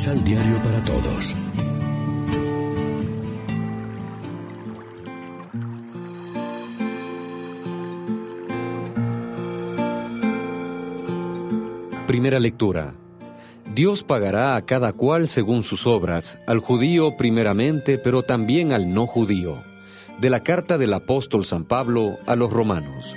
Misal Diario para Todos. Primera lectura. Dios pagará a cada cual según sus obras, al judío primeramente, pero también al no judío. De la carta del apóstol San Pablo a los romanos.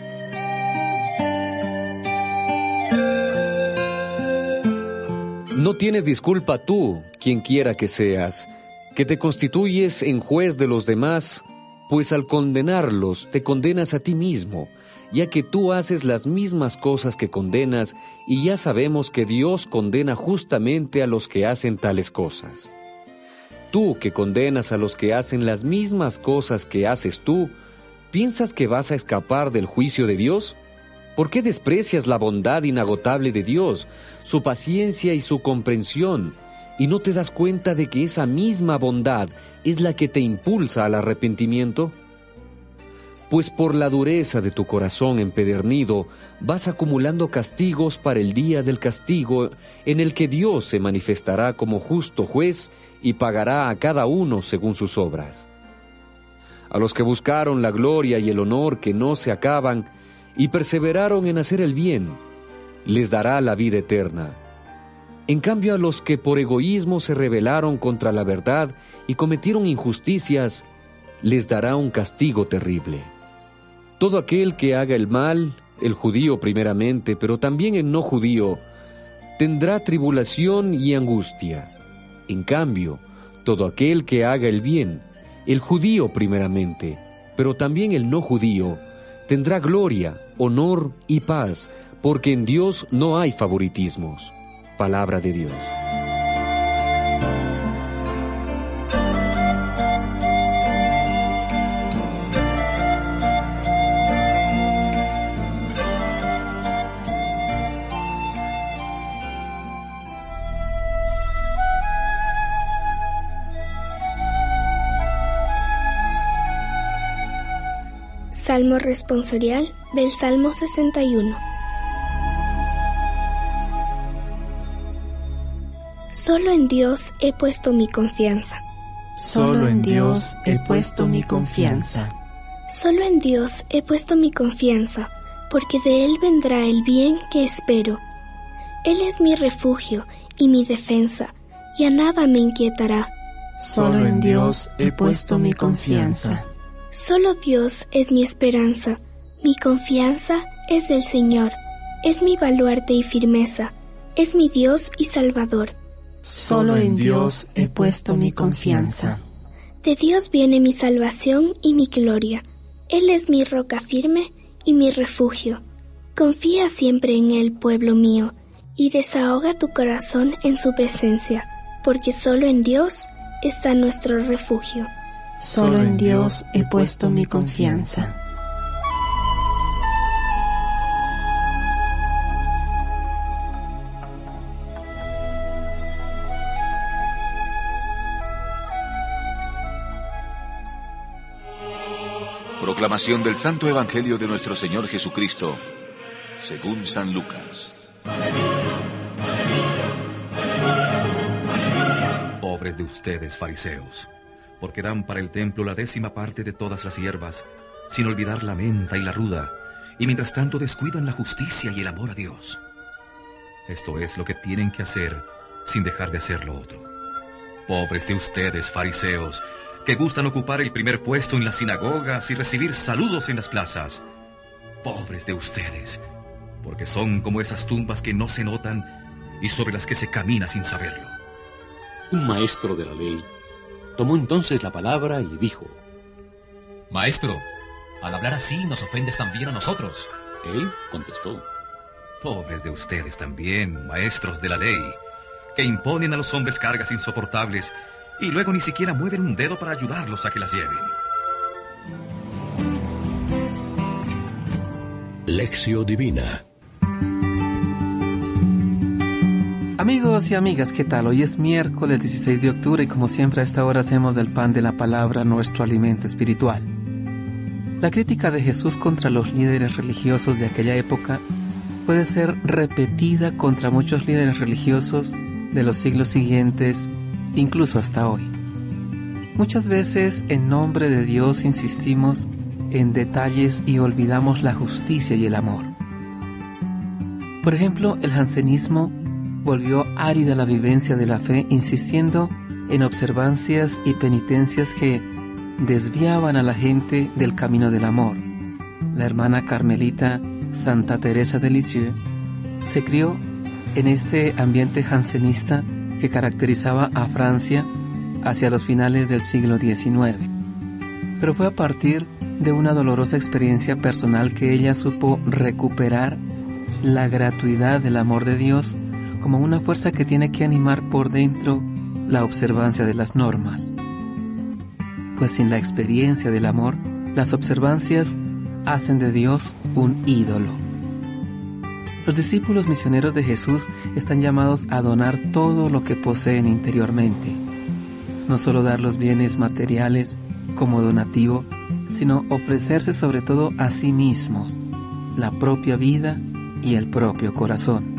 No tienes disculpa tú, quien quiera que seas, que te constituyes en juez de los demás, pues al condenarlos te condenas a ti mismo, ya que tú haces las mismas cosas que condenas y ya sabemos que Dios condena justamente a los que hacen tales cosas. Tú que condenas a los que hacen las mismas cosas que haces tú, ¿piensas que vas a escapar del juicio de Dios? ¿Por qué desprecias la bondad inagotable de Dios, su paciencia y su comprensión, y no te das cuenta de que esa misma bondad es la que te impulsa al arrepentimiento? Pues por la dureza de tu corazón empedernido vas acumulando castigos para el día del castigo en el que Dios se manifestará como justo juez y pagará a cada uno según sus obras. A los que buscaron la gloria y el honor que no se acaban, y perseveraron en hacer el bien, les dará la vida eterna. En cambio a los que por egoísmo se rebelaron contra la verdad y cometieron injusticias, les dará un castigo terrible. Todo aquel que haga el mal, el judío primeramente, pero también el no judío, tendrá tribulación y angustia. En cambio, todo aquel que haga el bien, el judío primeramente, pero también el no judío, tendrá gloria, honor y paz, porque en Dios no hay favoritismos. Palabra de Dios. Salmo responsorial del Salmo 61. Solo en Dios he puesto mi confianza. Solo en Dios he puesto mi confianza. Solo en Dios he puesto mi confianza, porque de Él vendrá el bien que espero. Él es mi refugio y mi defensa, y a nada me inquietará. Solo en Dios he puesto mi confianza. Solo Dios es mi esperanza, mi confianza es el Señor, es mi baluarte y firmeza, es mi Dios y Salvador. Solo en Dios he puesto mi confianza. De Dios viene mi salvación y mi gloria. Él es mi roca firme y mi refugio. Confía siempre en Él, pueblo mío, y desahoga tu corazón en su presencia, porque solo en Dios está nuestro refugio. Solo en Dios he puesto mi confianza. Proclamación del Santo Evangelio de nuestro Señor Jesucristo, según San Lucas. Pobres de ustedes, fariseos porque dan para el templo la décima parte de todas las hierbas, sin olvidar la menta y la ruda, y mientras tanto descuidan la justicia y el amor a Dios. Esto es lo que tienen que hacer sin dejar de hacer lo otro. Pobres de ustedes, fariseos, que gustan ocupar el primer puesto en las sinagogas y recibir saludos en las plazas. Pobres de ustedes, porque son como esas tumbas que no se notan y sobre las que se camina sin saberlo. Un maestro de la ley Tomó entonces la palabra y dijo, Maestro, al hablar así nos ofendes también a nosotros. Él contestó, Pobres de ustedes también, maestros de la ley, que imponen a los hombres cargas insoportables y luego ni siquiera mueven un dedo para ayudarlos a que las lleven. Lección Divina Amigos y amigas, ¿qué tal? Hoy es miércoles 16 de octubre y como siempre a esta hora hacemos del pan de la palabra nuestro alimento espiritual. La crítica de Jesús contra los líderes religiosos de aquella época puede ser repetida contra muchos líderes religiosos de los siglos siguientes, incluso hasta hoy. Muchas veces en nombre de Dios insistimos en detalles y olvidamos la justicia y el amor. Por ejemplo, el jansenismo volvió árida la vivencia de la fe insistiendo en observancias y penitencias que desviaban a la gente del camino del amor. La hermana carmelita Santa Teresa de Lisieux se crió en este ambiente jansenista que caracterizaba a Francia hacia los finales del siglo XIX. Pero fue a partir de una dolorosa experiencia personal que ella supo recuperar la gratuidad del amor de Dios como una fuerza que tiene que animar por dentro la observancia de las normas. Pues sin la experiencia del amor, las observancias hacen de Dios un ídolo. Los discípulos misioneros de Jesús están llamados a donar todo lo que poseen interiormente. No solo dar los bienes materiales como donativo, sino ofrecerse sobre todo a sí mismos, la propia vida y el propio corazón.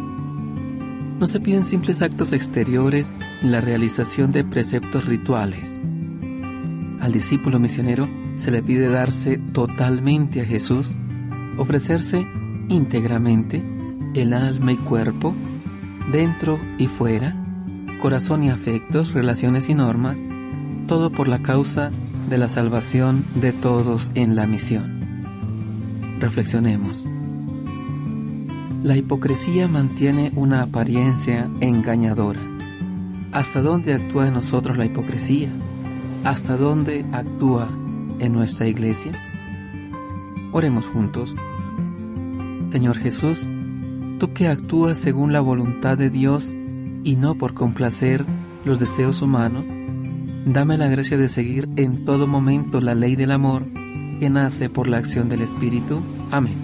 No se piden simples actos exteriores en la realización de preceptos rituales. Al discípulo misionero se le pide darse totalmente a Jesús, ofrecerse íntegramente el alma y cuerpo, dentro y fuera, corazón y afectos, relaciones y normas, todo por la causa de la salvación de todos en la misión. Reflexionemos. La hipocresía mantiene una apariencia engañadora. ¿Hasta dónde actúa en nosotros la hipocresía? ¿Hasta dónde actúa en nuestra iglesia? Oremos juntos. Señor Jesús, tú que actúas según la voluntad de Dios y no por complacer los deseos humanos, dame la gracia de seguir en todo momento la ley del amor que nace por la acción del Espíritu. Amén.